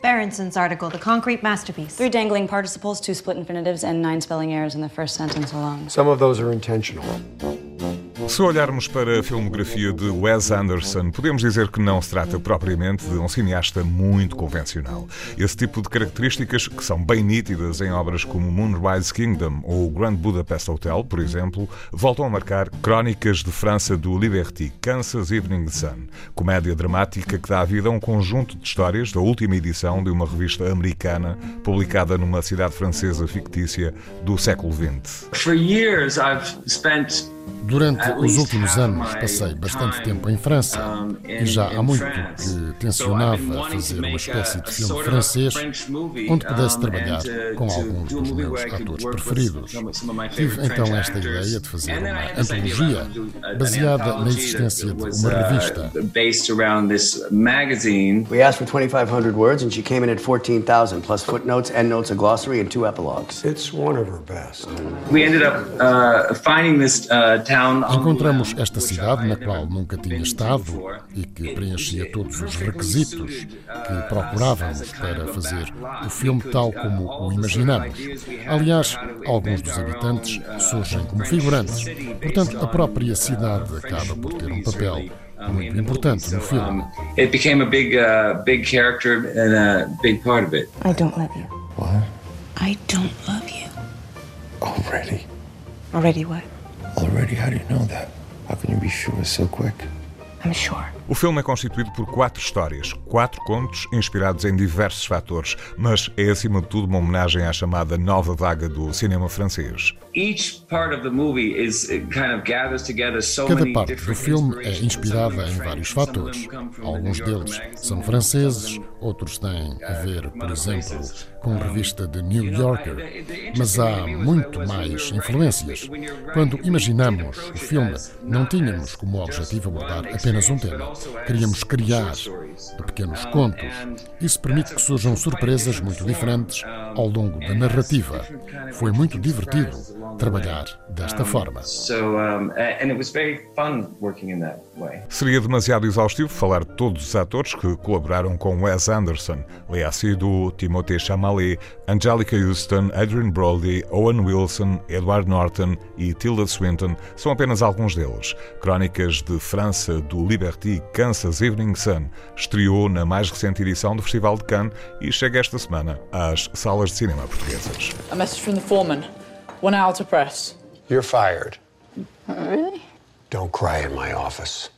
Berenson's article, The Concrete Masterpiece. Three dangling participles, two split infinitives, and nine spelling errors in the first sentence alone. Some of those are intentional. Se olharmos para a filmografia de Wes Anderson, podemos dizer que não se trata propriamente de um cineasta muito convencional. Esse tipo de características, que são bem nítidas em obras como Moonrise Kingdom ou Grand Budapest Hotel, por exemplo, voltam a marcar Crónicas de França do Liberty, Kansas Evening Sun, comédia dramática que dá vida a um conjunto de histórias da última edição de uma revista americana publicada numa cidade francesa fictícia do século XX. For years I've spent Durante os últimos anos passei bastante tempo em França e já há muito que tencionava fazer uma espécie de filme francês onde pudesse trabalhar com alguns dos meus atores preferidos. Tive então esta ideia de fazer uma antologia baseada na existência de uma revista. We asked for 2,500 words and she came in at 14,000 plus footnotes, endnotes, a glossary and two epilogues. It's one of her best. We ended up uh, finding this uh, Encontramos esta cidade na qual nunca tinha estado e que preenchia todos os requisitos que procurávamos para fazer o filme tal como o imaginamos. Aliás, alguns dos habitantes surgem como figurantes, portanto, a própria cidade acaba por ter um papel muito importante no filme. It became a big, uh, big character and a big part of it. I don't love you. What? I don't love you. Already? Already what? Already? How do you know that? How can you be sure so quick? I'm sure. O filme é constituído por quatro histórias, quatro contos inspirados em diversos fatores, mas é acima de tudo uma homenagem à chamada nova vaga do cinema francês. Cada parte do filme é inspirada em vários fatores. Alguns deles são franceses, outros têm a ver, por exemplo, com a revista The New Yorker, mas há muito mais influências. Quando imaginamos o filme, não tínhamos como objetivo abordar apenas um tema. Queríamos criar pequenos contos. Isso permite que surjam surpresas muito diferentes ao longo da narrativa. Foi muito divertido trabalhar desta forma. Seria demasiado exaustivo falar de todos os atores que colaboraram com Wes Anderson, Lea Seydoux, Timothée Chalamet, Angelica Houston, Adrian Brody, Owen Wilson, Edward Norton e Tilda Swinton são apenas alguns deles. Crónicas de França do Liberty Kansas Evening Sun estreou na mais recente edição do Festival de Cannes e chega esta semana às salas de cinema portuguesas. A message from the foreman. One hour to press. You're fired. Really? Don't cry in my office.